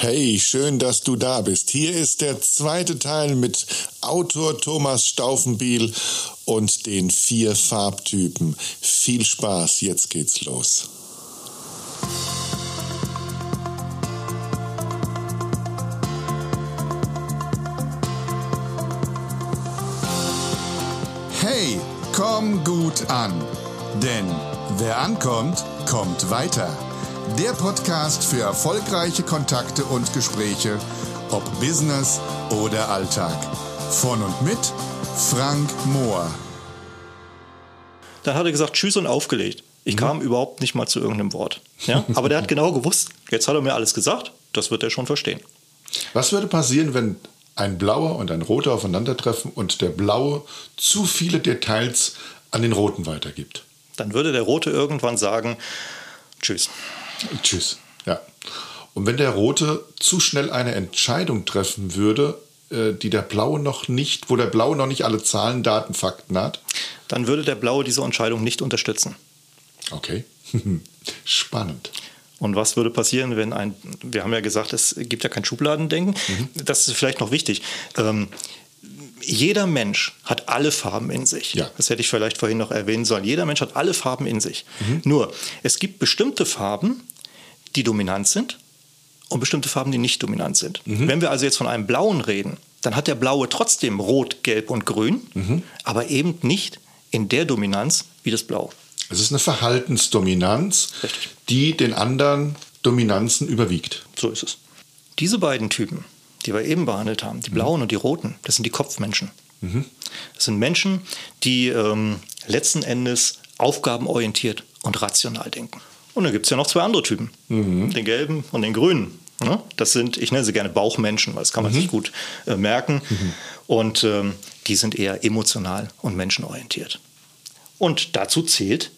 Hey, schön, dass du da bist. Hier ist der zweite Teil mit Autor Thomas Staufenbiel und den vier Farbtypen. Viel Spaß, jetzt geht's los. Hey, komm gut an. Denn wer ankommt, kommt weiter. Der Podcast für erfolgreiche Kontakte und Gespräche, ob Business oder Alltag. Von und mit Frank Mohr. Dann hat er gesagt Tschüss und aufgelegt. Ich mhm. kam überhaupt nicht mal zu irgendeinem Wort. Ja? Aber der hat genau gewusst, jetzt hat er mir alles gesagt, das wird er schon verstehen. Was würde passieren, wenn ein blauer und ein roter aufeinandertreffen und der blaue zu viele Details an den roten weitergibt? Dann würde der rote irgendwann sagen, Tschüss. Tschüss. Ja. Und wenn der Rote zu schnell eine Entscheidung treffen würde, äh, die der Blaue noch nicht, wo der Blaue noch nicht alle Zahlen, Daten, Fakten hat, dann würde der Blaue diese Entscheidung nicht unterstützen. Okay. Spannend. Und was würde passieren, wenn ein, wir haben ja gesagt, es gibt ja kein Schubladendenken. Mhm. Das ist vielleicht noch wichtig. Ähm, jeder Mensch hat alle Farben in sich. Ja. Das hätte ich vielleicht vorhin noch erwähnen sollen. Jeder Mensch hat alle Farben in sich. Mhm. Nur, es gibt bestimmte Farben, die dominant sind und bestimmte Farben, die nicht dominant sind. Mhm. Wenn wir also jetzt von einem blauen reden, dann hat der blaue trotzdem rot, gelb und grün, mhm. aber eben nicht in der Dominanz wie das blau. Es ist eine Verhaltensdominanz, Richtig. die den anderen Dominanzen überwiegt. So ist es. Diese beiden Typen, die wir eben behandelt haben, die blauen mhm. und die roten, das sind die Kopfmenschen. Mhm. Das sind Menschen, die ähm, letzten Endes aufgabenorientiert und rational denken. Und dann gibt es ja noch zwei andere Typen, mhm. den gelben und den grünen. Ne? Das sind, ich nenne sie gerne Bauchmenschen, weil das kann man mhm. sich gut äh, merken. Mhm. Und ähm, die sind eher emotional und menschenorientiert. Und dazu zählt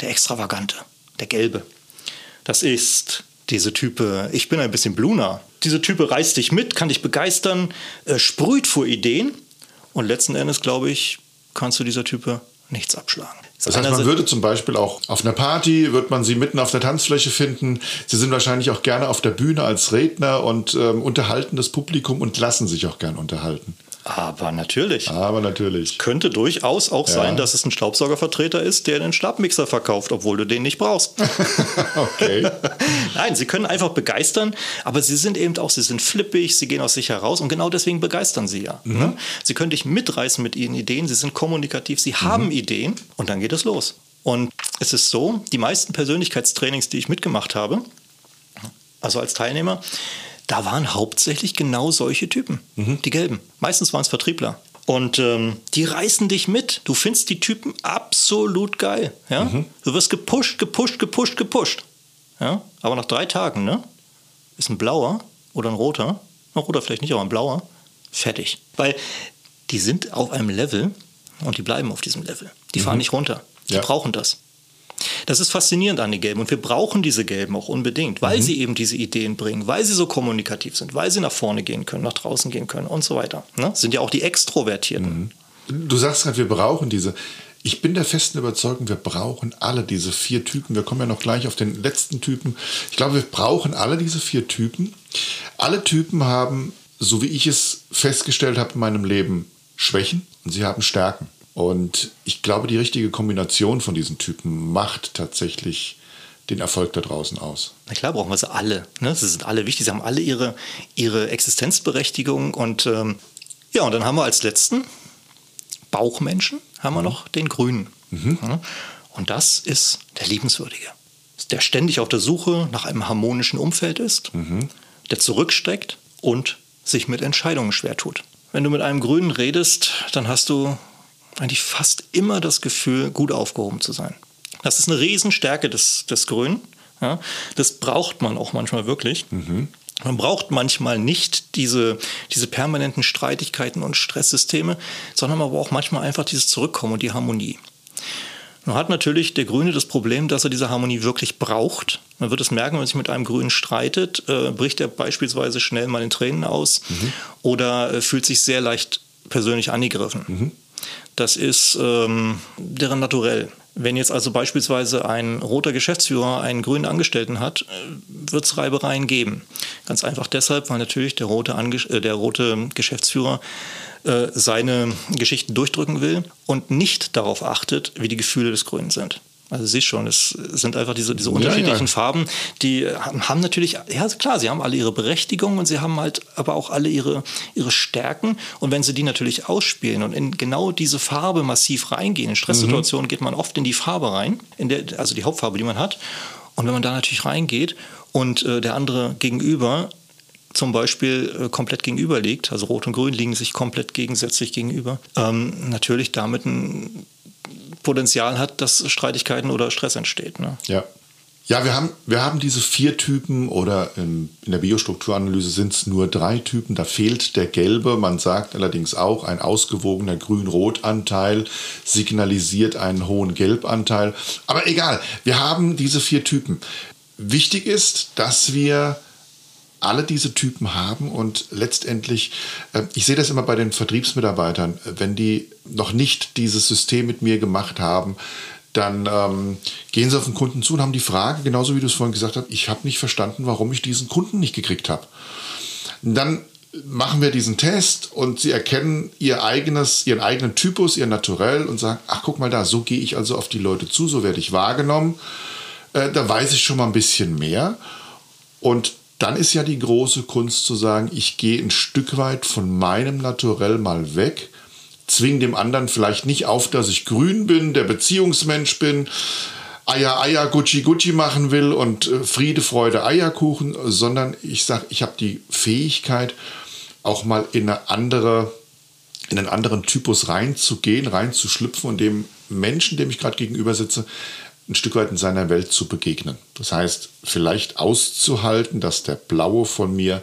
der Extravagante, der Gelbe. Das ist diese Type, ich bin ein bisschen Bluna. Diese Type reißt dich mit, kann dich begeistern, äh, sprüht vor Ideen. Und letzten Endes, glaube ich, kannst du dieser Type nichts abschlagen. Das heißt, man würde zum Beispiel auch auf einer Party, wird man sie mitten auf der Tanzfläche finden. Sie sind wahrscheinlich auch gerne auf der Bühne als Redner und ähm, unterhalten das Publikum und lassen sich auch gern unterhalten. Aber natürlich. Aber natürlich. Könnte durchaus auch ja. sein, dass es ein Staubsaugervertreter ist, der den Stabmixer verkauft, obwohl du den nicht brauchst. okay. Nein, sie können einfach begeistern, aber sie sind eben auch, sie sind flippig, sie gehen aus sich heraus und genau deswegen begeistern sie ja. Mhm. Ne? Sie können dich mitreißen mit ihren Ideen, sie sind kommunikativ, sie mhm. haben Ideen und dann geht es los. Und es ist so, die meisten Persönlichkeitstrainings, die ich mitgemacht habe, also als Teilnehmer, da waren hauptsächlich genau solche Typen, mhm. die Gelben. Meistens waren es Vertriebler. Und ähm, die reißen dich mit. Du findest die Typen absolut geil. Ja? Mhm. Du wirst gepusht, gepusht, gepusht, gepusht. Ja? Aber nach drei Tagen ne, ist ein blauer oder ein roter, ein roter vielleicht nicht, aber ein blauer, fertig. Weil die sind auf einem Level und die bleiben auf diesem Level. Die mhm. fahren nicht runter. Die ja. brauchen das. Das ist faszinierend an den Gelben und wir brauchen diese Gelben auch unbedingt, weil mhm. sie eben diese Ideen bringen, weil sie so kommunikativ sind, weil sie nach vorne gehen können, nach draußen gehen können und so weiter. Ne? Sind ja auch die Extrovertierten. Mhm. Du sagst gerade, wir brauchen diese. Ich bin der festen Überzeugung, wir brauchen alle diese vier Typen. Wir kommen ja noch gleich auf den letzten Typen. Ich glaube, wir brauchen alle diese vier Typen. Alle Typen haben, so wie ich es festgestellt habe in meinem Leben, Schwächen und sie haben Stärken. Und ich glaube, die richtige Kombination von diesen Typen macht tatsächlich den Erfolg da draußen aus. Na klar, brauchen wir sie alle. Ne? Sie sind alle wichtig, sie haben alle ihre, ihre Existenzberechtigung. Und ähm, ja, und dann haben wir als letzten Bauchmenschen, haben wir mhm. noch den Grünen. Mhm. Und das ist der Liebenswürdige, der ständig auf der Suche nach einem harmonischen Umfeld ist, mhm. der zurücksteckt und sich mit Entscheidungen schwer tut. Wenn du mit einem Grünen redest, dann hast du eigentlich fast immer das Gefühl, gut aufgehoben zu sein. Das ist eine Riesenstärke des, des Grünen. Ja, das braucht man auch manchmal wirklich. Mhm. Man braucht manchmal nicht diese, diese permanenten Streitigkeiten und Stresssysteme, sondern man braucht manchmal einfach dieses Zurückkommen und die Harmonie. Nun hat natürlich der Grüne das Problem, dass er diese Harmonie wirklich braucht. Man wird es merken, wenn man sich mit einem Grünen streitet, äh, bricht er beispielsweise schnell mal in Tränen aus mhm. oder äh, fühlt sich sehr leicht persönlich angegriffen. Mhm. Das ist ähm, deren Naturell. Wenn jetzt also beispielsweise ein roter Geschäftsführer einen grünen Angestellten hat, wird es Reibereien geben. Ganz einfach deshalb, weil natürlich der rote, Ange äh, der rote Geschäftsführer äh, seine Geschichten durchdrücken will und nicht darauf achtet, wie die Gefühle des Grünen sind. Also siehst schon, es sind einfach diese, diese unterschiedlichen ja, ja. Farben, die haben natürlich, ja klar, sie haben alle ihre Berechtigung und sie haben halt aber auch alle ihre, ihre Stärken. Und wenn sie die natürlich ausspielen und in genau diese Farbe massiv reingehen, in Stresssituationen mhm. geht man oft in die Farbe rein, in der, also die Hauptfarbe, die man hat. Und wenn man da natürlich reingeht und äh, der andere gegenüber zum Beispiel äh, komplett gegenüber liegt, also Rot und Grün liegen sich komplett gegensätzlich gegenüber, ähm, natürlich damit ein Potenzial hat, dass Streitigkeiten oder Stress entsteht. Ne? Ja. Ja, wir haben, wir haben diese vier Typen oder in, in der Biostrukturanalyse sind es nur drei Typen. Da fehlt der gelbe. Man sagt allerdings auch, ein ausgewogener Grün-Rot-Anteil signalisiert einen hohen Gelbanteil. Aber egal, wir haben diese vier Typen. Wichtig ist, dass wir alle diese Typen haben und letztendlich, äh, ich sehe das immer bei den Vertriebsmitarbeitern, wenn die noch nicht dieses System mit mir gemacht haben, dann ähm, gehen sie auf den Kunden zu und haben die Frage, genauso wie du es vorhin gesagt hast, ich habe nicht verstanden, warum ich diesen Kunden nicht gekriegt habe. Dann machen wir diesen Test und sie erkennen ihr eigenes, ihren eigenen Typus, ihr Naturell und sagen, ach guck mal da, so gehe ich also auf die Leute zu, so werde ich wahrgenommen. Äh, da weiß ich schon mal ein bisschen mehr. Und dann ist ja die große Kunst zu sagen, ich gehe ein Stück weit von meinem Naturell mal weg, zwinge dem anderen vielleicht nicht auf, dass ich grün bin, der Beziehungsmensch bin, Eier, Eier, Gucci, Gucci machen will und äh, Friede, Freude, Eierkuchen, sondern ich sage, ich habe die Fähigkeit, auch mal in eine andere, in einen anderen Typus reinzugehen, reinzuschlüpfen und dem Menschen, dem ich gerade gegenüber sitze, ein Stück weit in seiner Welt zu begegnen. Das heißt, vielleicht auszuhalten, dass der Blaue von mir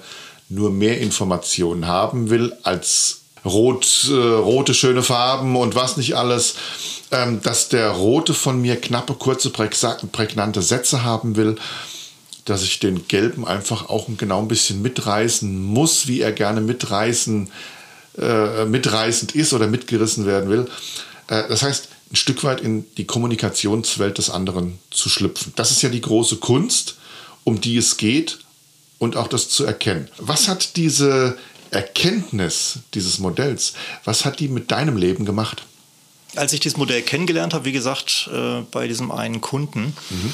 nur mehr Informationen haben will als rot, äh, rote schöne Farben und was nicht alles, ähm, dass der Rote von mir knappe, kurze, prägnante Sätze haben will, dass ich den Gelben einfach auch genau ein bisschen mitreißen muss, wie er gerne mitreißen, äh, mitreißend ist oder mitgerissen werden will. Äh, das heißt, ein Stück weit in die Kommunikationswelt des anderen zu schlüpfen. Das ist ja die große Kunst, um die es geht und auch das zu erkennen. Was hat diese Erkenntnis dieses Modells, was hat die mit deinem Leben gemacht? Als ich dieses Modell kennengelernt habe, wie gesagt, äh, bei diesem einen Kunden, mhm.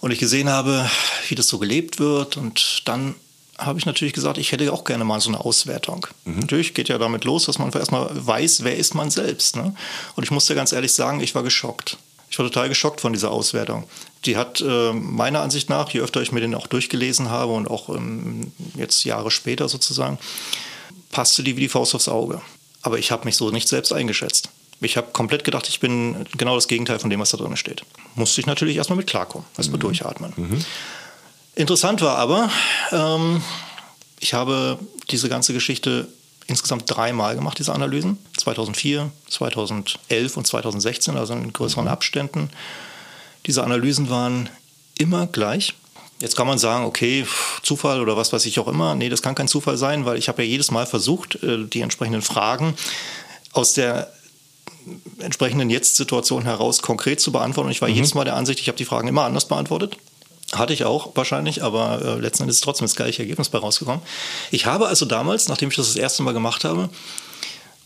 und ich gesehen habe, wie das so gelebt wird und dann habe ich natürlich gesagt, ich hätte auch gerne mal so eine Auswertung. Mhm. Natürlich geht ja damit los, dass man erstmal weiß, wer ist man selbst. Ne? Und ich musste ganz ehrlich sagen, ich war geschockt. Ich war total geschockt von dieser Auswertung. Die hat äh, meiner Ansicht nach, je öfter ich mir den auch durchgelesen habe und auch ähm, jetzt Jahre später sozusagen, passte die wie die Faust aufs Auge. Aber ich habe mich so nicht selbst eingeschätzt. Ich habe komplett gedacht, ich bin genau das Gegenteil von dem, was da drin steht. Musste ich natürlich erstmal mit klarkommen, erstmal mhm. durchatmen. Mhm. Interessant war aber, ähm, ich habe diese ganze Geschichte insgesamt dreimal gemacht, diese Analysen. 2004, 2011 und 2016, also in größeren mhm. Abständen. Diese Analysen waren immer gleich. Jetzt kann man sagen, okay, Zufall oder was weiß ich auch immer. Nee, das kann kein Zufall sein, weil ich habe ja jedes Mal versucht, äh, die entsprechenden Fragen aus der entsprechenden Jetzt-Situation heraus konkret zu beantworten. Und ich war mhm. jedes Mal der Ansicht, ich habe die Fragen immer anders beantwortet. Hatte ich auch wahrscheinlich, aber äh, letzten Endes ist trotzdem das gleiche Ergebnis bei rausgekommen. Ich habe also damals, nachdem ich das das erste Mal gemacht habe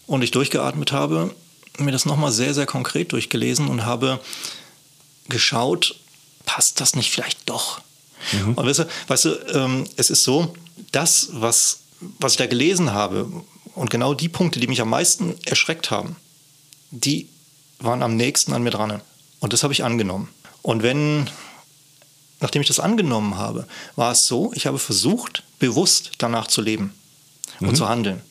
und ich durchgeatmet habe, mir das nochmal sehr, sehr konkret durchgelesen und habe geschaut, passt das nicht vielleicht doch? Mhm. Und weißt du, weißt du ähm, es ist so, das, was, was ich da gelesen habe und genau die Punkte, die mich am meisten erschreckt haben, die waren am nächsten an mir dran. Und das habe ich angenommen. Und wenn nachdem ich das angenommen habe, war es so, ich habe versucht, bewusst danach zu leben und mhm. zu handeln.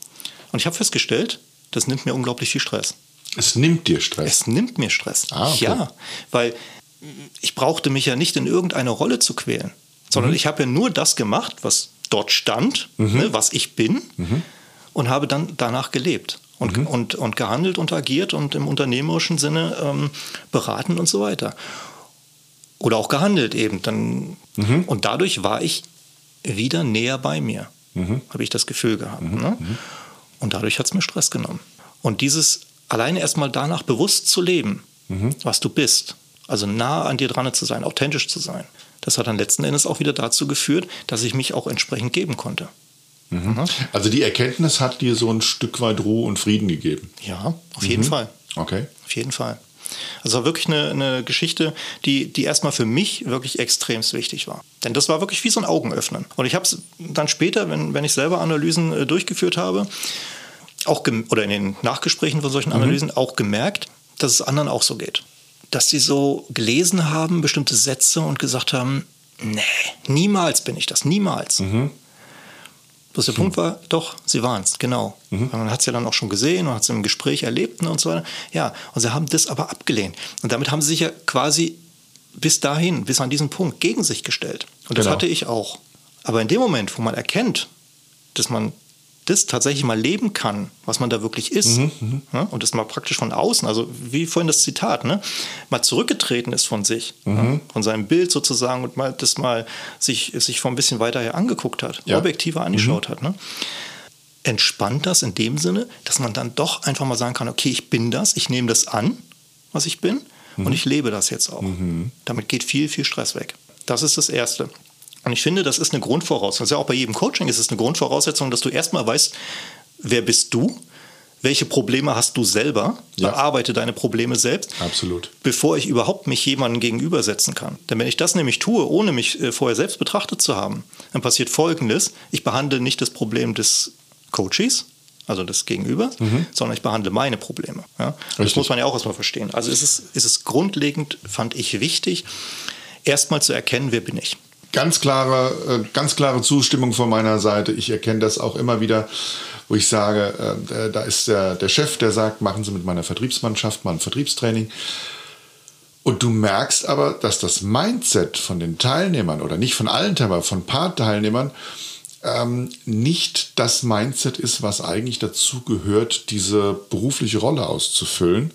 Und ich habe festgestellt, das nimmt mir unglaublich viel Stress. Es nimmt dir Stress? Es nimmt mir Stress. Ah, okay. Ja, weil ich brauchte mich ja nicht in irgendeine Rolle zu quälen, sondern mhm. ich habe ja nur das gemacht, was dort stand, mhm. ne, was ich bin mhm. und habe dann danach gelebt. Und, mhm. und, und gehandelt und agiert und im unternehmerischen Sinne ähm, beraten und so weiter oder auch gehandelt eben. Dann, mhm. Und dadurch war ich wieder näher bei mir, mhm. habe ich das Gefühl gehabt. Mhm. Ne? Mhm. Und dadurch hat es mir Stress genommen. Und dieses alleine erstmal danach bewusst zu leben, mhm. was du bist. Also nah an dir dran zu sein, authentisch zu sein. Das hat dann letzten Endes auch wieder dazu geführt, dass ich mich auch entsprechend geben konnte. Mhm. Also die Erkenntnis hat dir so ein Stück weit Ruhe und Frieden gegeben. Ja, auf jeden. Fall. Okay. Auf jeden Fall. Also wirklich eine, eine Geschichte, die, die erstmal für mich wirklich extremst wichtig war. Denn das war wirklich wie so ein Augenöffnen. Und ich habe es dann später, wenn, wenn ich selber Analysen äh, durchgeführt habe, auch oder in den Nachgesprächen von solchen mhm. Analysen mhm. auch gemerkt, dass es anderen auch so geht. Dass sie so gelesen haben, bestimmte Sätze und gesagt haben, nee, niemals bin ich das, niemals. Mhm. Bloß der hm. Punkt war, doch, sie waren es, genau. Mhm. Man hat es ja dann auch schon gesehen und hat es im Gespräch erlebt ne, und so weiter. Ja, und sie haben das aber abgelehnt. Und damit haben sie sich ja quasi bis dahin, bis an diesen Punkt gegen sich gestellt. Und das genau. hatte ich auch. Aber in dem Moment, wo man erkennt, dass man das tatsächlich mal leben kann, was man da wirklich ist, mhm, mhm, ja, und das mal praktisch von außen, also wie vorhin das Zitat, ne, mal zurückgetreten ist von sich, mhm. ja, von seinem Bild sozusagen und mal das mal sich, sich von ein bisschen weiter her angeguckt hat, ja. objektiver angeschaut mhm. hat. Ne, entspannt das in dem Sinne, dass man dann doch einfach mal sagen kann, okay, ich bin das, ich nehme das an, was ich bin, und mhm. ich lebe das jetzt auch. Mhm. Damit geht viel, viel Stress weg. Das ist das Erste. Und ich finde, das ist eine Grundvoraussetzung. Also auch bei jedem Coaching ist es eine Grundvoraussetzung, dass du erstmal weißt, wer bist du? Welche Probleme hast du selber? Ja. Bearbeite deine Probleme selbst. Absolut. Bevor ich überhaupt mich jemandem gegenübersetzen kann. Denn wenn ich das nämlich tue, ohne mich äh, vorher selbst betrachtet zu haben, dann passiert Folgendes. Ich behandle nicht das Problem des Coaches, also des Gegenübers, mhm. sondern ich behandle meine Probleme. Ja? Das muss man ja auch erstmal verstehen. Also ist es, ist es grundlegend, fand ich wichtig, erstmal zu erkennen, wer bin ich ganz klare, äh, ganz klare Zustimmung von meiner Seite. Ich erkenne das auch immer wieder, wo ich sage, äh, da ist der, der Chef, der sagt, machen Sie mit meiner Vertriebsmannschaft mal ein Vertriebstraining. Und du merkst aber, dass das Mindset von den Teilnehmern oder nicht von allen Teilnehmern, von ein paar Teilnehmern, ähm, nicht das Mindset ist, was eigentlich dazu gehört, diese berufliche Rolle auszufüllen,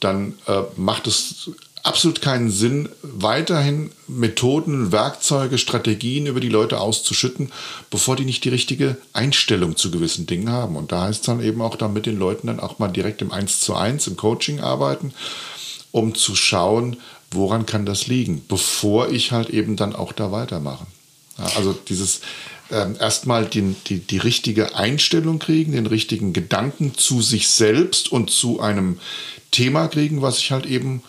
dann äh, macht es absolut keinen Sinn, weiterhin Methoden, Werkzeuge, Strategien über die Leute auszuschütten, bevor die nicht die richtige Einstellung zu gewissen Dingen haben. Und da heißt es dann eben auch dann mit den Leuten dann auch mal direkt im Eins zu eins im Coaching arbeiten, um zu schauen, woran kann das liegen, bevor ich halt eben dann auch da weitermache. Also dieses ähm, erstmal die, die, die richtige Einstellung kriegen, den richtigen Gedanken zu sich selbst und zu einem Thema kriegen, was ich halt eben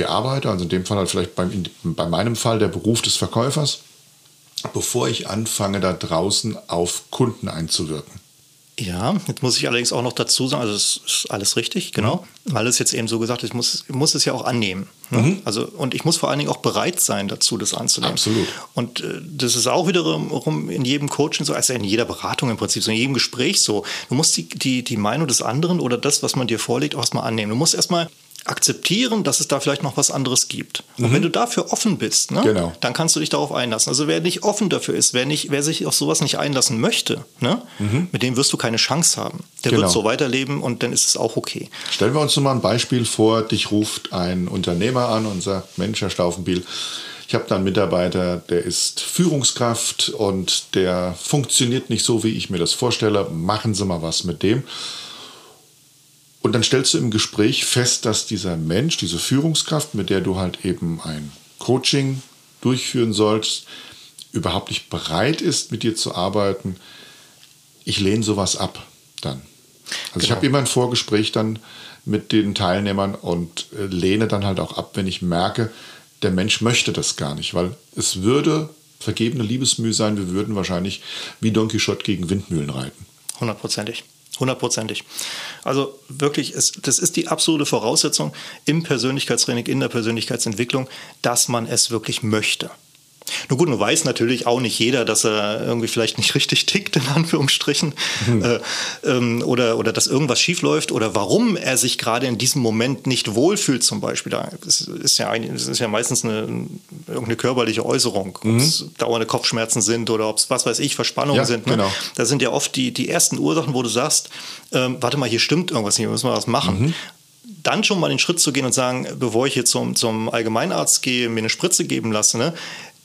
bearbeite, also in dem Fall halt vielleicht beim, bei meinem Fall der Beruf des Verkäufers, bevor ich anfange, da draußen auf Kunden einzuwirken. Ja, jetzt muss ich allerdings auch noch dazu sagen, also es ist alles richtig, genau, mhm. weil es jetzt eben so gesagt ist, ich muss, muss es ja auch annehmen. Ne? Mhm. Also, und ich muss vor allen Dingen auch bereit sein dazu, das anzunehmen. Absolut. Und äh, das ist auch wiederum in jedem Coaching so, also in jeder Beratung im Prinzip, so in jedem Gespräch so. Du musst die, die, die Meinung des anderen oder das, was man dir vorlegt, auch erstmal annehmen. Du musst erstmal akzeptieren, dass es da vielleicht noch was anderes gibt. Und mhm. wenn du dafür offen bist, ne, genau. dann kannst du dich darauf einlassen. Also wer nicht offen dafür ist, wer, nicht, wer sich auf sowas nicht einlassen möchte, ne, mhm. mit dem wirst du keine Chance haben. Der genau. wird so weiterleben und dann ist es auch okay. Stellen wir uns nur mal ein Beispiel vor, dich ruft ein Unternehmer an und sagt, Mensch, Herr Staufenbiel, ich habe da einen Mitarbeiter, der ist Führungskraft und der funktioniert nicht so, wie ich mir das vorstelle. Machen Sie mal was mit dem. Und dann stellst du im Gespräch fest, dass dieser Mensch, diese Führungskraft, mit der du halt eben ein Coaching durchführen sollst, überhaupt nicht bereit ist, mit dir zu arbeiten. Ich lehne sowas ab dann. Also genau. ich habe immer ein Vorgespräch dann mit den Teilnehmern und äh, lehne dann halt auch ab, wenn ich merke, der Mensch möchte das gar nicht, weil es würde vergebene Liebesmühe sein, wir würden wahrscheinlich wie Don Quixote gegen Windmühlen reiten. Hundertprozentig. Hundertprozentig. Also wirklich, es, das ist die absolute Voraussetzung im Persönlichkeitstraining, in der Persönlichkeitsentwicklung, dass man es wirklich möchte. Nun gut, nun weiß natürlich auch nicht jeder, dass er irgendwie vielleicht nicht richtig tickt, in Anführungsstrichen, mhm. äh, ähm, oder, oder dass irgendwas schiefläuft oder warum er sich gerade in diesem Moment nicht wohlfühlt, zum Beispiel. Das ist ja, ein, das ist ja meistens eine, irgendeine körperliche Äußerung, ob es mhm. dauernde Kopfschmerzen sind oder ob es, was weiß ich, Verspannungen ja, sind. Ne? Genau. Da sind ja oft die, die ersten Ursachen, wo du sagst, ähm, warte mal, hier stimmt irgendwas nicht, müssen wir was machen. Mhm dann schon mal den Schritt zu gehen und sagen, bevor ich jetzt zum, zum Allgemeinarzt gehe, mir eine Spritze geben lasse, ne,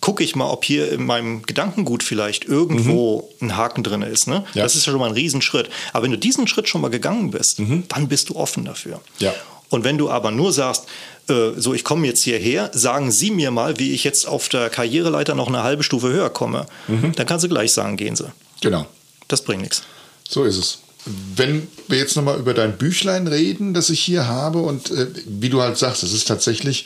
gucke ich mal, ob hier in meinem Gedankengut vielleicht irgendwo mhm. ein Haken drin ist. Ne? Ja. Das ist ja schon mal ein Riesenschritt. Aber wenn du diesen Schritt schon mal gegangen bist, mhm. dann bist du offen dafür. Ja. Und wenn du aber nur sagst, äh, so ich komme jetzt hierher, sagen Sie mir mal, wie ich jetzt auf der Karriereleiter noch eine halbe Stufe höher komme, mhm. dann kannst du gleich sagen, gehen Sie. Genau. Das bringt nichts. So ist es. Wenn wir jetzt nochmal über dein Büchlein reden, das ich hier habe, und äh, wie du halt sagst, es ist tatsächlich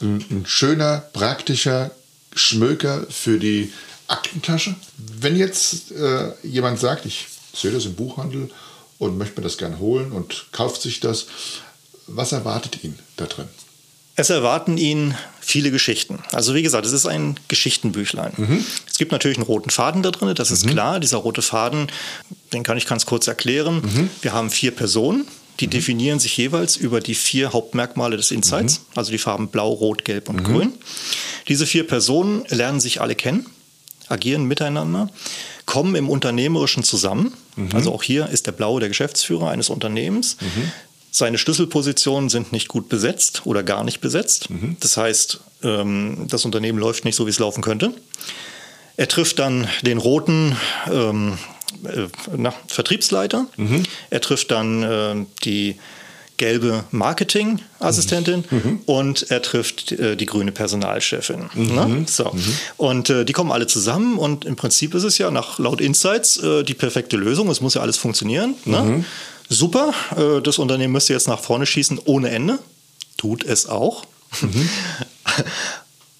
ein, ein schöner, praktischer Schmöker für die Aktentasche. Wenn jetzt äh, jemand sagt, ich sehe das im Buchhandel und möchte mir das gerne holen und kauft sich das, was erwartet ihn da drin? Es erwarten ihn viele Geschichten. Also wie gesagt, es ist ein Geschichtenbüchlein. Mhm. Es gibt natürlich einen roten Faden da drin, das ist mhm. klar. Dieser rote Faden, den kann ich ganz kurz erklären. Mhm. Wir haben vier Personen, die mhm. definieren sich jeweils über die vier Hauptmerkmale des Insights, mhm. also die Farben Blau, Rot, Gelb und mhm. Grün. Diese vier Personen lernen sich alle kennen, agieren miteinander, kommen im Unternehmerischen zusammen. Also auch hier ist der Blaue der Geschäftsführer eines Unternehmens. Seine Schlüsselpositionen sind nicht gut besetzt oder gar nicht besetzt. Mhm. Das heißt, ähm, das Unternehmen läuft nicht so, wie es laufen könnte. Er trifft dann den roten ähm, äh, na, Vertriebsleiter. Mhm. Er trifft dann äh, die gelbe Marketingassistentin mhm. mhm. und er trifft äh, die grüne Personalchefin. Mhm. Ne? So. Mhm. Und äh, die kommen alle zusammen und im Prinzip ist es ja nach laut Insights äh, die perfekte Lösung. Es muss ja alles funktionieren. Ne? Mhm super, äh, das Unternehmen müsste jetzt nach vorne schießen ohne Ende. Tut es auch.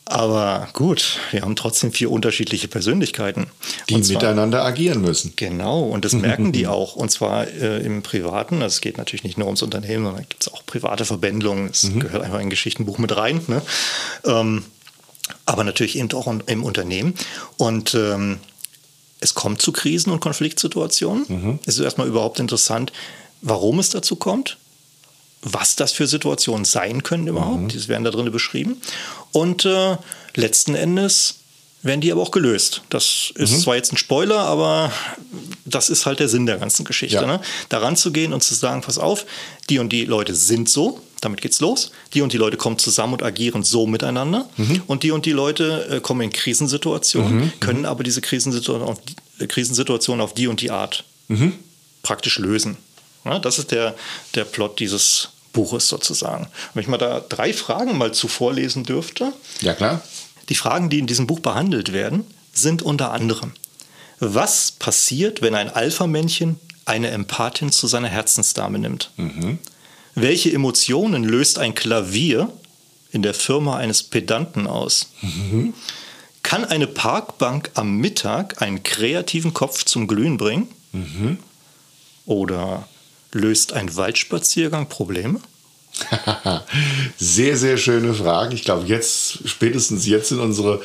Aber gut, wir haben trotzdem vier unterschiedliche Persönlichkeiten. Die zwar, miteinander agieren müssen. Genau, und das merken die auch. Und zwar äh, im Privaten. Also es geht natürlich nicht nur ums Unternehmen, sondern gibt es auch private Verbändelungen. Es mhm. gehört einfach in ein Geschichtenbuch mit rein. Ne? Ähm, aber natürlich eben auch im Unternehmen. Und ähm, es kommt zu Krisen und Konfliktsituationen. Mhm. Es ist erstmal überhaupt interessant, warum es dazu kommt, was das für Situationen sein können überhaupt. Mhm. Die werden da drin beschrieben. Und äh, letzten Endes werden die aber auch gelöst. Das ist mhm. zwar jetzt ein Spoiler, aber das ist halt der Sinn der ganzen Geschichte. Ja. Ne? Daran zu gehen und zu sagen, pass auf, die und die Leute sind so, damit geht's los. Die und die Leute kommen zusammen und agieren so miteinander. Mhm. Und die und die Leute äh, kommen in Krisensituationen, mhm. können aber diese Krisensituation auf, die, äh, Krisensituation auf die und die Art mhm. praktisch lösen. Ja, das ist der, der Plot dieses Buches sozusagen. Wenn ich mal da drei Fragen mal zu vorlesen dürfte. Ja, klar. Die Fragen, die in diesem Buch behandelt werden, sind unter anderem, was passiert, wenn ein Alpha-Männchen eine Empathin zu seiner Herzensdame nimmt? Mhm. Welche Emotionen löst ein Klavier in der Firma eines Pedanten aus? Mhm. Kann eine Parkbank am Mittag einen kreativen Kopf zum Glühen bringen? Mhm. Oder löst ein Waldspaziergang Probleme? sehr, sehr schöne Fragen. Ich glaube, jetzt, spätestens jetzt sind unsere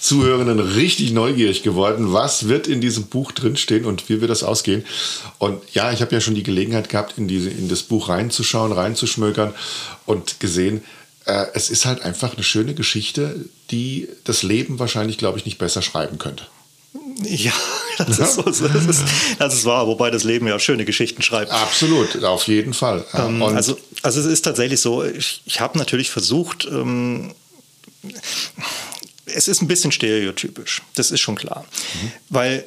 Zuhörenden richtig neugierig geworden. Was wird in diesem Buch drinstehen und wie wird das ausgehen? Und ja, ich habe ja schon die Gelegenheit gehabt, in, diese, in das Buch reinzuschauen, reinzuschmökern und gesehen, äh, es ist halt einfach eine schöne Geschichte, die das Leben wahrscheinlich, glaube ich, nicht besser schreiben könnte. Ja, das ist, so, das, ist, das ist wahr, wobei das Leben ja schöne Geschichten schreibt. Absolut, auf jeden Fall. Ähm, also, also es ist tatsächlich so, ich, ich habe natürlich versucht, ähm, es ist ein bisschen stereotypisch, das ist schon klar. Mhm. Weil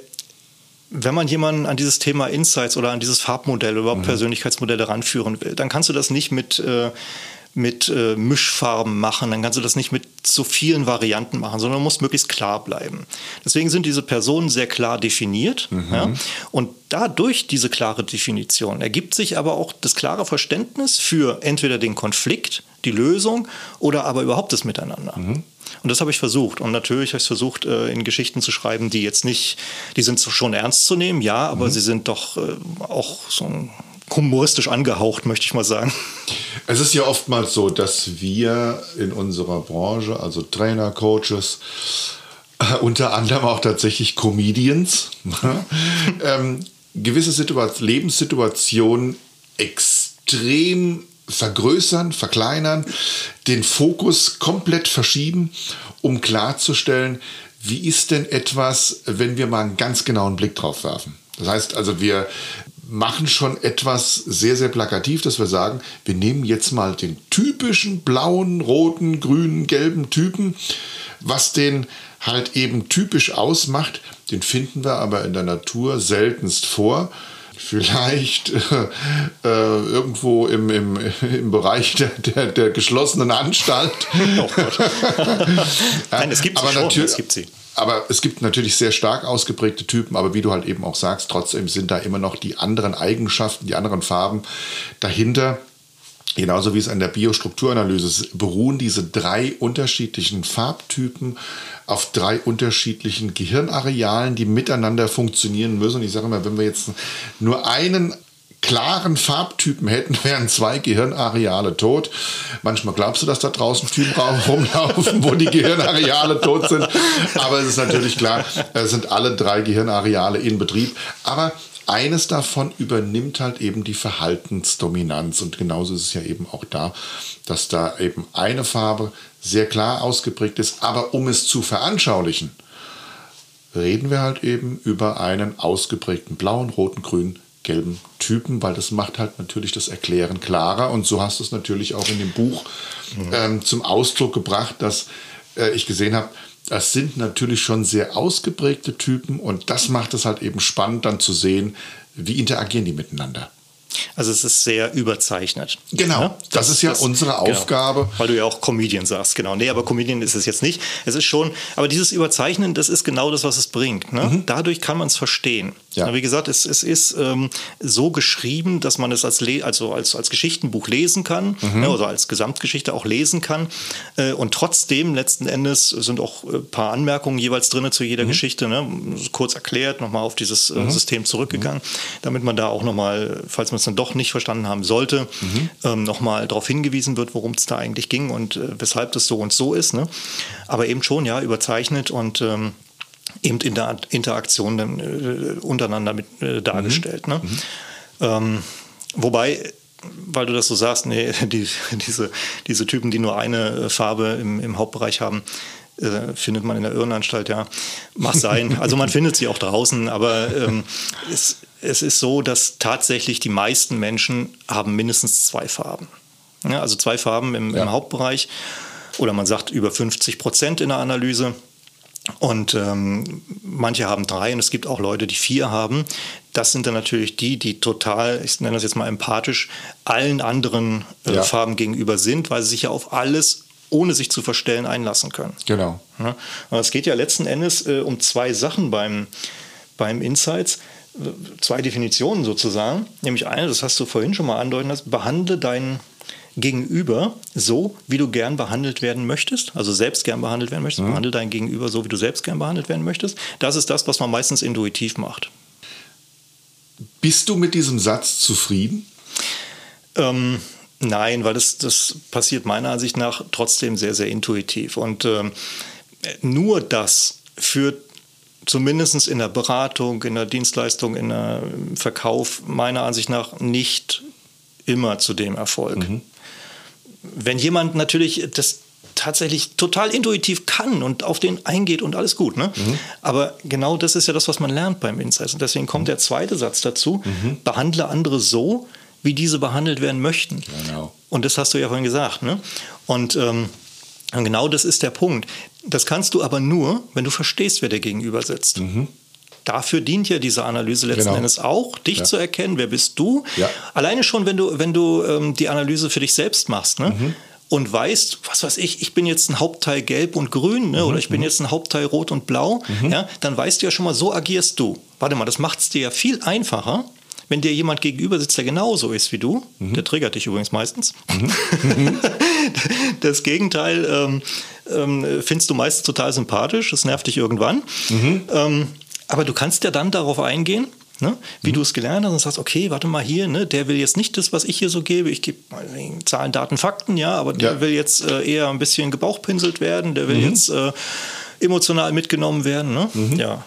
wenn man jemanden an dieses Thema Insights oder an dieses Farbmodell oder überhaupt mhm. Persönlichkeitsmodelle ranführen will, dann kannst du das nicht mit äh, mit äh, Mischfarben machen, dann kannst du das nicht mit so vielen Varianten machen, sondern du musst möglichst klar bleiben. Deswegen sind diese Personen sehr klar definiert. Mhm. Ja? Und dadurch diese klare Definition ergibt sich aber auch das klare Verständnis für entweder den Konflikt, die Lösung oder aber überhaupt das Miteinander. Mhm. Und das habe ich versucht. Und natürlich habe ich versucht, äh, in Geschichten zu schreiben, die jetzt nicht, die sind schon ernst zu nehmen, ja, aber mhm. sie sind doch äh, auch so ein humoristisch angehaucht, möchte ich mal sagen. Es ist ja oftmals so, dass wir in unserer Branche, also Trainer, Coaches, äh, unter anderem auch tatsächlich Comedians, ähm, gewisse Situation, Lebenssituationen extrem vergrößern, verkleinern, den Fokus komplett verschieben, um klarzustellen, wie ist denn etwas, wenn wir mal einen ganz genauen Blick drauf werfen. Das heißt also, wir machen schon etwas sehr, sehr plakativ, dass wir sagen, wir nehmen jetzt mal den typischen blauen, roten, grünen, gelben Typen, was den halt eben typisch ausmacht, den finden wir aber in der Natur seltenst vor. vielleicht äh, irgendwo im, im, im Bereich der, der, der geschlossenen Anstalt. oh Gott. Nein, es gibt sie aber schon, es gibt sie. Aber es gibt natürlich sehr stark ausgeprägte Typen, aber wie du halt eben auch sagst, trotzdem sind da immer noch die anderen Eigenschaften, die anderen Farben dahinter. Genauso wie es an der Biostrukturanalyse ist, beruhen diese drei unterschiedlichen Farbtypen auf drei unterschiedlichen Gehirnarealen, die miteinander funktionieren müssen. Und ich sage mal, wenn wir jetzt nur einen klaren Farbtypen hätten, wären zwei Gehirnareale tot. Manchmal glaubst du, dass da draußen Typen rumlaufen, wo die Gehirnareale tot sind. Aber es ist natürlich klar, es sind alle drei Gehirnareale in Betrieb. Aber eines davon übernimmt halt eben die Verhaltensdominanz. Und genauso ist es ja eben auch da, dass da eben eine Farbe sehr klar ausgeprägt ist. Aber um es zu veranschaulichen, reden wir halt eben über einen ausgeprägten blauen, roten, grünen, gelben Typen, weil das macht halt natürlich das Erklären klarer. Und so hast du es natürlich auch in dem Buch mhm. ähm, zum Ausdruck gebracht, dass äh, ich gesehen habe, das sind natürlich schon sehr ausgeprägte Typen und das macht es halt eben spannend dann zu sehen, wie interagieren die miteinander. Also es ist sehr überzeichnet. Genau, ja? das, das, ist ja das, unsere genau. Aufgabe. Weil du ja auch Comedian sagst, genau. Nee, aber Comedian ist es jetzt nicht. Es ist schon, aber dieses Überzeichnen, das ist genau das, was es bringt. Ne? Mhm. Dadurch kann man es verstehen. Ja. Wie gesagt, es, es ist ähm, so geschrieben, dass man es als, also als, als Geschichtenbuch lesen kann mhm. ne, oder als Gesamtgeschichte auch lesen kann. Äh, und trotzdem, letzten Endes, sind auch ein paar Anmerkungen jeweils drin zu jeder mhm. Geschichte. Ne? Kurz erklärt, nochmal auf dieses äh, mhm. System zurückgegangen, damit man da auch nochmal, falls man es dann doch nicht verstanden haben sollte, mhm. ähm, nochmal darauf hingewiesen wird, worum es da eigentlich ging und äh, weshalb das so und so ist. Ne? Aber eben schon, ja, überzeichnet und ähm, eben in der Interaktion dann, äh, untereinander mit, äh, dargestellt. Mhm. Ne? Mhm. Ähm, wobei, weil du das so sagst, nee, die, diese, diese Typen, die nur eine Farbe im, im Hauptbereich haben, äh, findet man in der Irrenanstalt, ja. Mag sein. Also man findet sie auch draußen, aber ähm, es, es ist so, dass tatsächlich die meisten Menschen haben mindestens zwei Farben. Ja, also zwei Farben im, ja. im Hauptbereich oder man sagt über 50 Prozent in der Analyse. Und ähm, manche haben drei und es gibt auch Leute, die vier haben. Das sind dann natürlich die, die total, ich nenne das jetzt mal empathisch, allen anderen äh, ja. Farben gegenüber sind, weil sie sich ja auf alles ohne sich zu verstellen einlassen können. Genau. Ja, es geht ja letzten Endes äh, um zwei Sachen beim, beim Insights zwei Definitionen sozusagen. Nämlich eine, das hast du vorhin schon mal andeuten lassen, behandle deinen Gegenüber so, wie du gern behandelt werden möchtest, also selbst gern behandelt werden möchtest, mhm. behandle dein Gegenüber so, wie du selbst gern behandelt werden möchtest. Das ist das, was man meistens intuitiv macht. Bist du mit diesem Satz zufrieden? Ähm, nein, weil das, das passiert meiner Ansicht nach trotzdem sehr, sehr intuitiv. Und ähm, nur das führt zumindest in der Beratung, in der Dienstleistung, in der Verkauf meiner Ansicht nach nicht immer zu dem Erfolg. Mhm. Wenn jemand natürlich das tatsächlich total intuitiv kann und auf den eingeht und alles gut. Ne? Mhm. Aber genau das ist ja das, was man lernt beim Insights. Und deswegen kommt mhm. der zweite Satz dazu, mhm. behandle andere so, wie diese behandelt werden möchten. Genau. Und das hast du ja vorhin gesagt. Ne? Und ähm, genau das ist der Punkt. Das kannst du aber nur, wenn du verstehst, wer der Gegenüber sitzt. Mhm. Dafür dient ja diese Analyse letzten genau. Endes auch, dich ja. zu erkennen, wer bist du. Ja. Alleine schon, wenn du, wenn du ähm, die Analyse für dich selbst machst. Ne? Mhm. Und weißt, was weiß ich, ich bin jetzt ein Hauptteil gelb und grün ne? Mhm. oder ich bin mhm. jetzt ein Hauptteil rot und blau, mhm. ja, dann weißt du ja schon mal, so agierst du. Warte mal, das macht es dir ja viel einfacher, wenn dir jemand gegenüber sitzt, der genauso ist wie du, mhm. der triggert dich übrigens meistens. Mhm. das Gegenteil ähm, ähm, findest du meistens total sympathisch, das nervt dich irgendwann. Mhm. Ähm, aber du kannst ja dann darauf eingehen, Ne? wie mhm. du es gelernt hast und sagst, okay, warte mal hier, ne? der will jetzt nicht das, was ich hier so gebe. Ich gebe Zahlen, Daten, Fakten, ja, aber der ja. will jetzt äh, eher ein bisschen gebauchpinselt werden, der will mhm. jetzt äh, emotional mitgenommen werden. Ne? Mhm. Ja,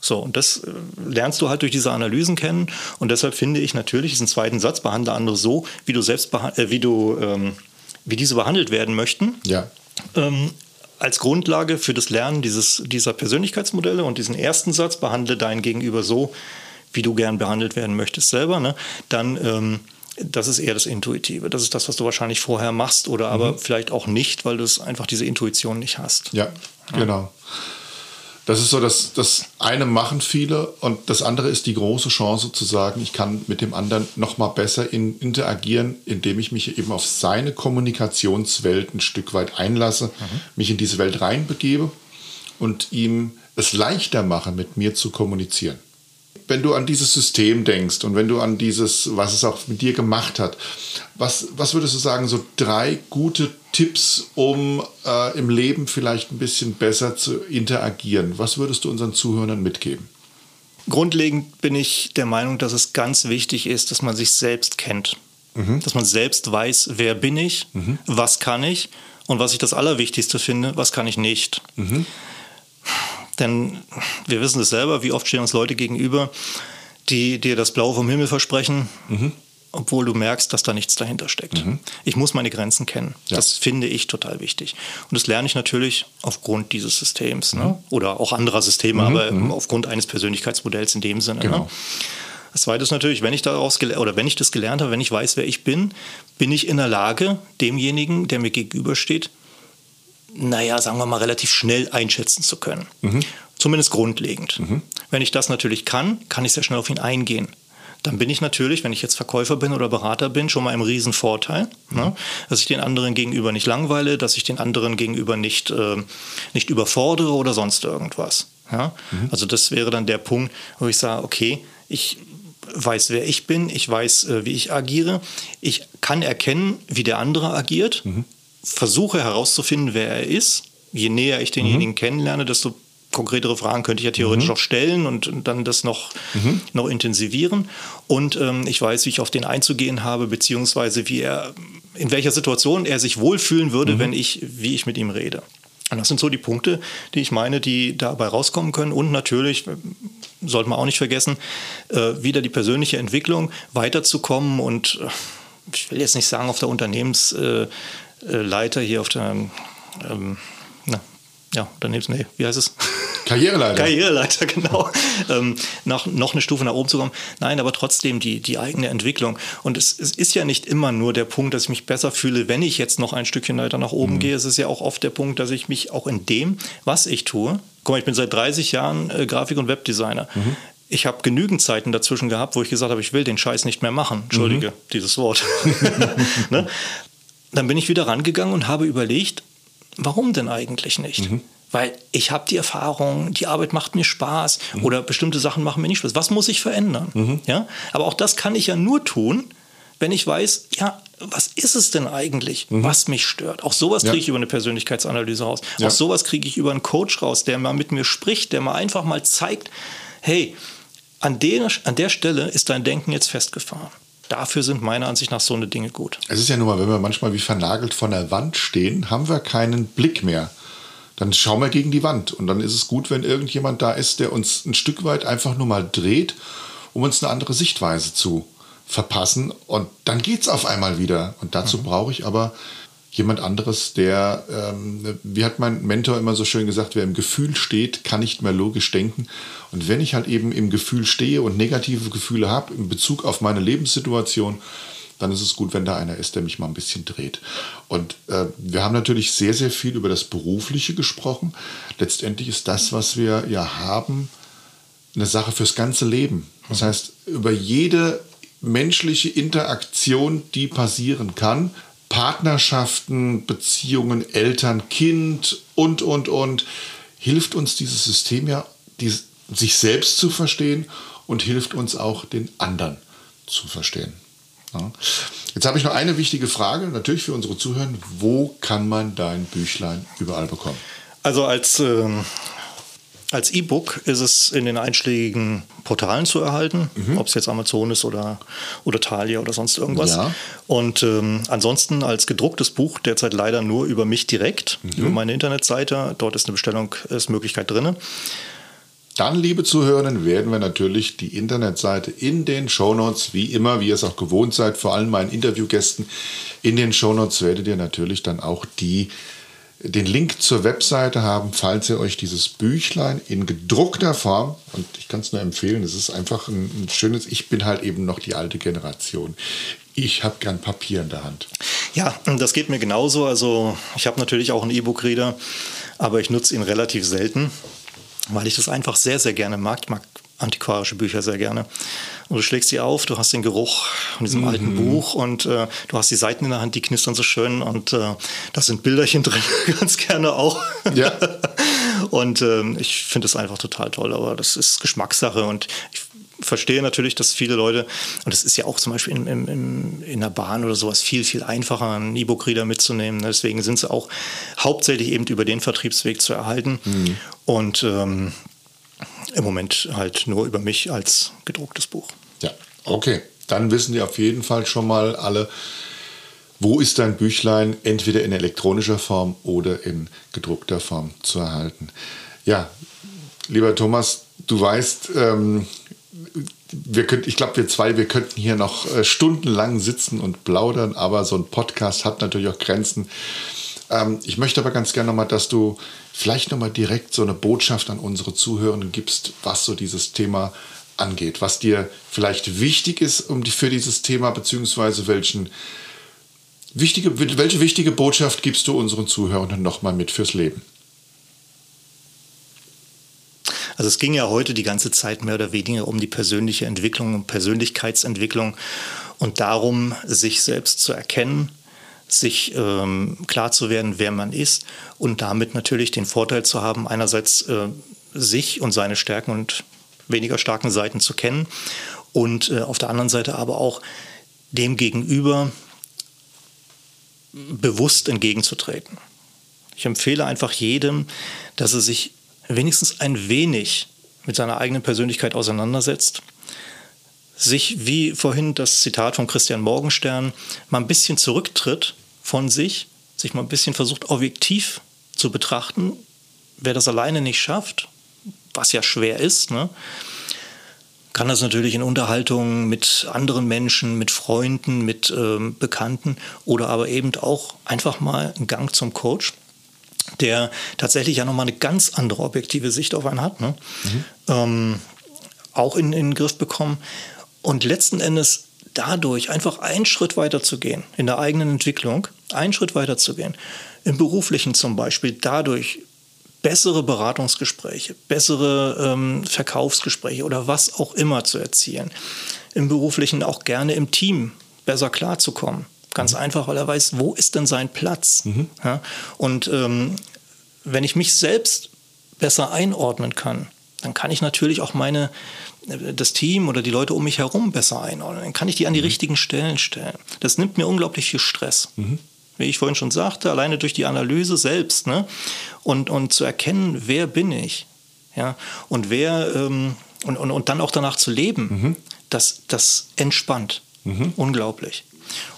so, und das äh, lernst du halt durch diese Analysen kennen. Und deshalb finde ich natürlich diesen zweiten Satz, behandle andere so, wie du selbst äh, wie du, ähm, wie diese behandelt werden möchten. Ja. Ähm, als Grundlage für das Lernen dieses, dieser Persönlichkeitsmodelle und diesen ersten Satz, behandle dein Gegenüber so, wie du gern behandelt werden möchtest selber, ne? dann ähm, das ist eher das Intuitive. Das ist das, was du wahrscheinlich vorher machst oder aber mhm. vielleicht auch nicht, weil du es einfach diese Intuition nicht hast. Ja, genau. Das ist so, dass das eine machen viele und das andere ist die große Chance zu sagen, ich kann mit dem anderen noch mal besser in, interagieren, indem ich mich eben auf seine Kommunikationswelt ein Stück weit einlasse, mhm. mich in diese Welt reinbegebe und ihm es leichter mache, mit mir zu kommunizieren wenn du an dieses System denkst und wenn du an dieses, was es auch mit dir gemacht hat, was, was würdest du sagen, so drei gute Tipps, um äh, im Leben vielleicht ein bisschen besser zu interagieren? Was würdest du unseren Zuhörern mitgeben? Grundlegend bin ich der Meinung, dass es ganz wichtig ist, dass man sich selbst kennt. Mhm. Dass man selbst weiß, wer bin ich, mhm. was kann ich und was ich das Allerwichtigste finde, was kann ich nicht. Mhm. Denn wir wissen es selber, wie oft stehen uns Leute gegenüber, die dir das Blaue vom Himmel versprechen, mhm. obwohl du merkst, dass da nichts dahinter steckt. Mhm. Ich muss meine Grenzen kennen. Ja. Das finde ich total wichtig. Und das lerne ich natürlich aufgrund dieses Systems ne? mhm. ne? oder auch anderer Systeme, mhm. aber mhm. aufgrund eines Persönlichkeitsmodells in dem Sinne. Ne? Genau. Ne? Das Zweite ist natürlich, wenn ich daraus oder wenn ich das gelernt habe, wenn ich weiß, wer ich bin, bin ich in der Lage, demjenigen, der mir gegenübersteht, naja, sagen wir mal, relativ schnell einschätzen zu können. Mhm. Zumindest grundlegend. Mhm. Wenn ich das natürlich kann, kann ich sehr schnell auf ihn eingehen. Dann bin ich natürlich, wenn ich jetzt Verkäufer bin oder Berater bin, schon mal im Riesenvorteil, mhm. ne? dass ich den anderen gegenüber nicht langweile, dass ich den anderen gegenüber nicht, äh, nicht überfordere oder sonst irgendwas. Ja? Mhm. Also das wäre dann der Punkt, wo ich sage, okay, ich weiß, wer ich bin, ich weiß, äh, wie ich agiere, ich kann erkennen, wie der andere agiert. Versuche herauszufinden, wer er ist. Je näher ich denjenigen mhm. kennenlerne, desto konkretere Fragen könnte ich ja theoretisch mhm. auch stellen und dann das noch, mhm. noch intensivieren. Und ähm, ich weiß, wie ich auf den einzugehen habe, beziehungsweise wie er, in welcher Situation er sich wohlfühlen würde, mhm. wenn ich, wie ich mit ihm rede. Und das sind so die Punkte, die ich meine, die dabei rauskommen können. Und natürlich, äh, sollte man auch nicht vergessen, äh, wieder die persönliche Entwicklung, weiterzukommen und äh, ich will jetzt nicht sagen auf der Unternehmens- äh, Leiter hier auf der, ähm, na, ja, Unternehmens, nee, wie heißt es? Karriereleiter. Karriereleiter, genau. ähm, noch, noch eine Stufe nach oben zu kommen. Nein, aber trotzdem die, die eigene Entwicklung. Und es, es ist ja nicht immer nur der Punkt, dass ich mich besser fühle, wenn ich jetzt noch ein Stückchen weiter nach oben mhm. gehe. Es ist ja auch oft der Punkt, dass ich mich auch in dem, was ich tue, guck mal, ich bin seit 30 Jahren äh, Grafik- und Webdesigner. Mhm. Ich habe genügend Zeiten dazwischen gehabt, wo ich gesagt habe, ich will den Scheiß nicht mehr machen. Entschuldige, mhm. dieses Wort. ne? Dann bin ich wieder rangegangen und habe überlegt, warum denn eigentlich nicht? Mhm. Weil ich habe die Erfahrung, die Arbeit macht mir Spaß mhm. oder bestimmte Sachen machen mir nicht Spaß. Was muss ich verändern? Mhm. Ja? Aber auch das kann ich ja nur tun, wenn ich weiß, ja, was ist es denn eigentlich, mhm. was mich stört? Auch sowas kriege ich über eine Persönlichkeitsanalyse raus. Ja. Auch sowas kriege ich über einen Coach raus, der mal mit mir spricht, der mal einfach mal zeigt, hey, an der, an der Stelle ist dein Denken jetzt festgefahren dafür sind meiner Ansicht nach so eine Dinge gut. Es ist ja nun mal, wenn wir manchmal wie vernagelt vor der Wand stehen, haben wir keinen Blick mehr. Dann schauen wir gegen die Wand. Und dann ist es gut, wenn irgendjemand da ist, der uns ein Stück weit einfach nur mal dreht, um uns eine andere Sichtweise zu verpassen. Und dann geht es auf einmal wieder. Und dazu mhm. brauche ich aber jemand anderes, der, ähm, wie hat mein Mentor immer so schön gesagt, wer im Gefühl steht, kann nicht mehr logisch denken. Und wenn ich halt eben im Gefühl stehe und negative Gefühle habe in Bezug auf meine Lebenssituation, dann ist es gut, wenn da einer ist, der mich mal ein bisschen dreht. Und äh, wir haben natürlich sehr, sehr viel über das Berufliche gesprochen. Letztendlich ist das, was wir ja haben, eine Sache fürs ganze Leben. Das heißt, über jede menschliche Interaktion, die passieren kann, Partnerschaften, Beziehungen, Eltern, Kind und, und, und, hilft uns dieses System ja, die, sich selbst zu verstehen und hilft uns auch den anderen zu verstehen. Ja. Jetzt habe ich noch eine wichtige Frage, natürlich für unsere Zuhörer. Wo kann man dein Büchlein überall bekommen? Also als ähm, als E-Book ist es in den einschlägigen Portalen zu erhalten, mhm. ob es jetzt Amazon ist oder, oder Thalia oder sonst irgendwas. Ja. Und ähm, ansonsten als gedrucktes Buch derzeit leider nur über mich direkt, mhm. über meine Internetseite. Dort ist eine Bestellungsmöglichkeit drin. Dann, liebe Zuhörerinnen, werden wir natürlich die Internetseite in den Shownotes, wie immer, wie ihr es auch gewohnt seid, vor allem meinen Interviewgästen, in den Shownotes werdet ihr natürlich dann auch die den Link zur Webseite haben, falls ihr euch dieses Büchlein in gedruckter Form, und ich kann es nur empfehlen, es ist einfach ein, ein, schönes, ich bin halt eben noch die alte Generation. Ich habe gern Papier in der Hand. Ja, das geht mir genauso. Also ich habe natürlich auch einen E-Book-Reader, aber ich nutze ihn relativ selten. weil ich das einfach sehr, sehr gerne mag. Ich mag antiquarische Bücher sehr gerne. Und du schlägst sie auf, du hast den Geruch von diesem mhm. alten Buch und äh, du hast die Seiten in der Hand, die knistern so schön und äh, da sind Bilderchen drin, ganz gerne auch. Ja. und äh, ich finde es einfach total toll, aber das ist Geschmackssache und ich verstehe natürlich, dass viele Leute, und das ist ja auch zum Beispiel in, in, in der Bahn oder sowas viel, viel einfacher, einen E-Book-Reader mitzunehmen. Deswegen sind sie auch hauptsächlich eben über den Vertriebsweg zu erhalten. Mhm. Und ähm, im Moment halt nur über mich als gedrucktes Buch. Ja, okay. Dann wissen die auf jeden Fall schon mal alle, wo ist dein Büchlein entweder in elektronischer Form oder in gedruckter Form zu erhalten. Ja, lieber Thomas, du weißt, ähm, wir könnt, ich glaube, wir zwei, wir könnten hier noch äh, stundenlang sitzen und plaudern, aber so ein Podcast hat natürlich auch Grenzen. Ähm, ich möchte aber ganz gerne nochmal, dass du vielleicht nochmal direkt so eine Botschaft an unsere Zuhörenden gibst, was so dieses Thema angeht, was dir vielleicht wichtig ist um die, für dieses Thema, beziehungsweise welchen wichtige, welche wichtige Botschaft gibst du unseren Zuhörenden nochmal mit fürs Leben? Also es ging ja heute die ganze Zeit mehr oder weniger um die persönliche Entwicklung und Persönlichkeitsentwicklung und darum, sich selbst zu erkennen, sich ähm, klar zu werden, wer man ist und damit natürlich den Vorteil zu haben, einerseits äh, sich und seine Stärken und weniger starken Seiten zu kennen und äh, auf der anderen Seite aber auch dem gegenüber bewusst entgegenzutreten. Ich empfehle einfach jedem, dass er sich wenigstens ein wenig mit seiner eigenen Persönlichkeit auseinandersetzt, sich, wie vorhin das Zitat von Christian Morgenstern, mal ein bisschen zurücktritt von sich, sich mal ein bisschen versucht, objektiv zu betrachten. Wer das alleine nicht schafft, was ja schwer ist, ne, kann das natürlich in Unterhaltungen mit anderen Menschen, mit Freunden, mit ähm, Bekannten oder aber eben auch einfach mal einen Gang zum Coach, der tatsächlich ja nochmal eine ganz andere objektive Sicht auf einen hat, ne? mhm. ähm, auch in, in den Griff bekommen. Und letzten Endes dadurch einfach einen Schritt weiter zu gehen in der eigenen Entwicklung, einen Schritt weiter zu gehen, im beruflichen zum Beispiel, dadurch bessere Beratungsgespräche, bessere ähm, Verkaufsgespräche oder was auch immer zu erzielen. Im beruflichen auch gerne im Team besser klarzukommen. Ganz mhm. einfach, weil er weiß, wo ist denn sein Platz. Mhm. Ja? Und ähm, wenn ich mich selbst besser einordnen kann, dann kann ich natürlich auch meine, äh, das Team oder die Leute um mich herum besser einordnen. Dann kann ich die an die mhm. richtigen Stellen stellen. Das nimmt mir unglaublich viel Stress. Mhm wie ich vorhin schon sagte, alleine durch die Analyse selbst ne? und, und zu erkennen, wer bin ich ja? und wer ähm, und, und, und dann auch danach zu leben, mhm. das, das entspannt. Mhm. Unglaublich.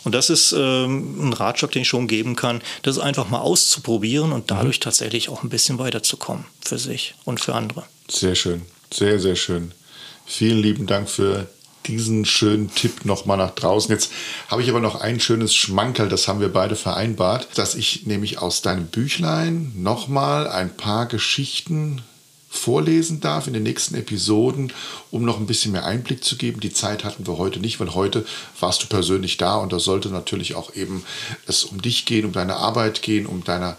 Und das ist ähm, ein Ratschlag, den ich schon geben kann, das einfach mal auszuprobieren und dadurch mhm. tatsächlich auch ein bisschen weiterzukommen für sich und für andere. Sehr schön, sehr, sehr schön. Vielen lieben Dank für diesen schönen Tipp nochmal nach draußen. Jetzt habe ich aber noch ein schönes Schmankerl, das haben wir beide vereinbart, dass ich nämlich aus deinem Büchlein nochmal ein paar Geschichten vorlesen darf in den nächsten Episoden, um noch ein bisschen mehr Einblick zu geben. Die Zeit hatten wir heute nicht, weil heute warst du persönlich da und da sollte natürlich auch eben es um dich gehen, um deine Arbeit gehen, um deine,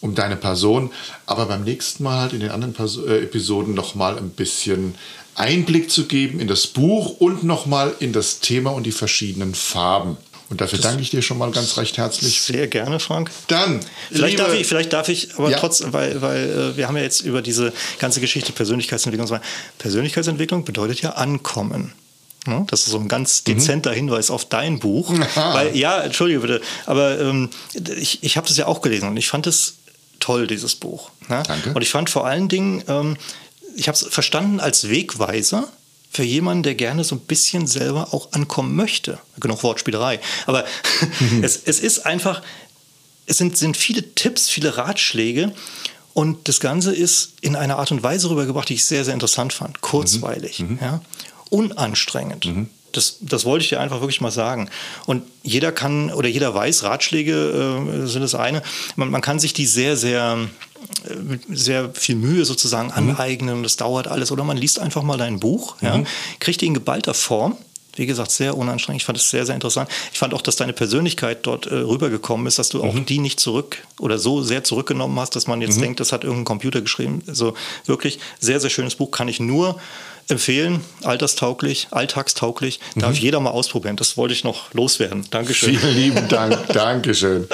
um deine Person. Aber beim nächsten Mal halt in den anderen Pers äh, Episoden noch mal ein bisschen Einblick zu geben in das Buch und nochmal in das Thema und die verschiedenen Farben. Und dafür das danke ich dir schon mal ganz recht herzlich. Sehr gerne, Frank. Dann. Vielleicht, darf, ich, vielleicht darf ich, aber ja. trotzdem, weil, weil äh, wir haben ja jetzt über diese ganze Geschichte Persönlichkeitsentwicklung. Persönlichkeitsentwicklung bedeutet ja Ankommen. Ne? Das ist so ein ganz mhm. dezenter mhm. Hinweis auf dein Buch. Weil, ja, entschuldige bitte, aber ähm, ich, ich habe das ja auch gelesen und ich fand es toll, dieses Buch. Ne? Danke. Und ich fand vor allen Dingen, ähm, ich habe es verstanden als Wegweiser für jemanden, der gerne so ein bisschen selber auch ankommen möchte. Genug Wortspielerei. Aber es, es ist einfach, es sind, sind viele Tipps, viele Ratschläge. Und das Ganze ist in einer Art und Weise rübergebracht, die ich sehr, sehr interessant fand. Kurzweilig, mhm. ja? unanstrengend. Mhm. Das, das wollte ich dir einfach wirklich mal sagen. Und jeder kann oder jeder weiß, Ratschläge äh, sind das eine. Man, man kann sich die sehr, sehr mit sehr viel Mühe sozusagen mhm. aneignen. Das dauert alles. Oder man liest einfach mal dein Buch, ja, mhm. kriegt die in geballter Form wie gesagt, sehr unanstrengend. Ich fand es sehr, sehr interessant. Ich fand auch, dass deine Persönlichkeit dort äh, rübergekommen ist, dass du mhm. auch die nicht zurück oder so sehr zurückgenommen hast, dass man jetzt mhm. denkt, das hat irgendein Computer geschrieben. Also wirklich sehr, sehr schönes Buch. Kann ich nur empfehlen. Alterstauglich, alltagstauglich. Darf mhm. jeder mal ausprobieren. Das wollte ich noch loswerden. Dankeschön. Vielen lieben Dank. Dankeschön.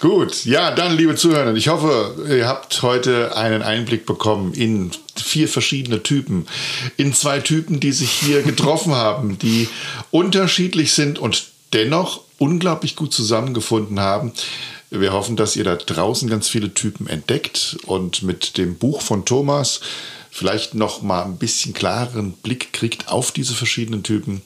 Gut, ja, dann, liebe Zuhörer, ich hoffe, ihr habt heute einen Einblick bekommen in vier verschiedene Typen, in zwei Typen, die sich hier getroffen haben, die unterschiedlich sind und dennoch unglaublich gut zusammengefunden haben. Wir hoffen, dass ihr da draußen ganz viele Typen entdeckt und mit dem Buch von Thomas vielleicht noch mal ein bisschen klareren Blick kriegt auf diese verschiedenen Typen.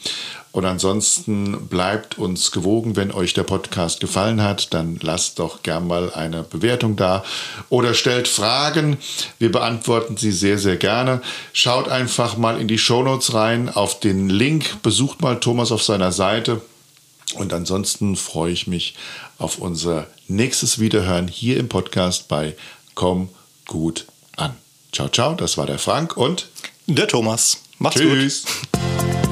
Und ansonsten bleibt uns gewogen, wenn euch der Podcast gefallen hat, dann lasst doch gern mal eine Bewertung da oder stellt Fragen. Wir beantworten sie sehr, sehr gerne. Schaut einfach mal in die Shownotes rein auf den Link, besucht mal Thomas auf seiner Seite. Und ansonsten freue ich mich auf unser nächstes Wiederhören hier im Podcast bei Komm gut. Ciao, ciao, das war der Frank und der Thomas. Macht's Tschüss. gut.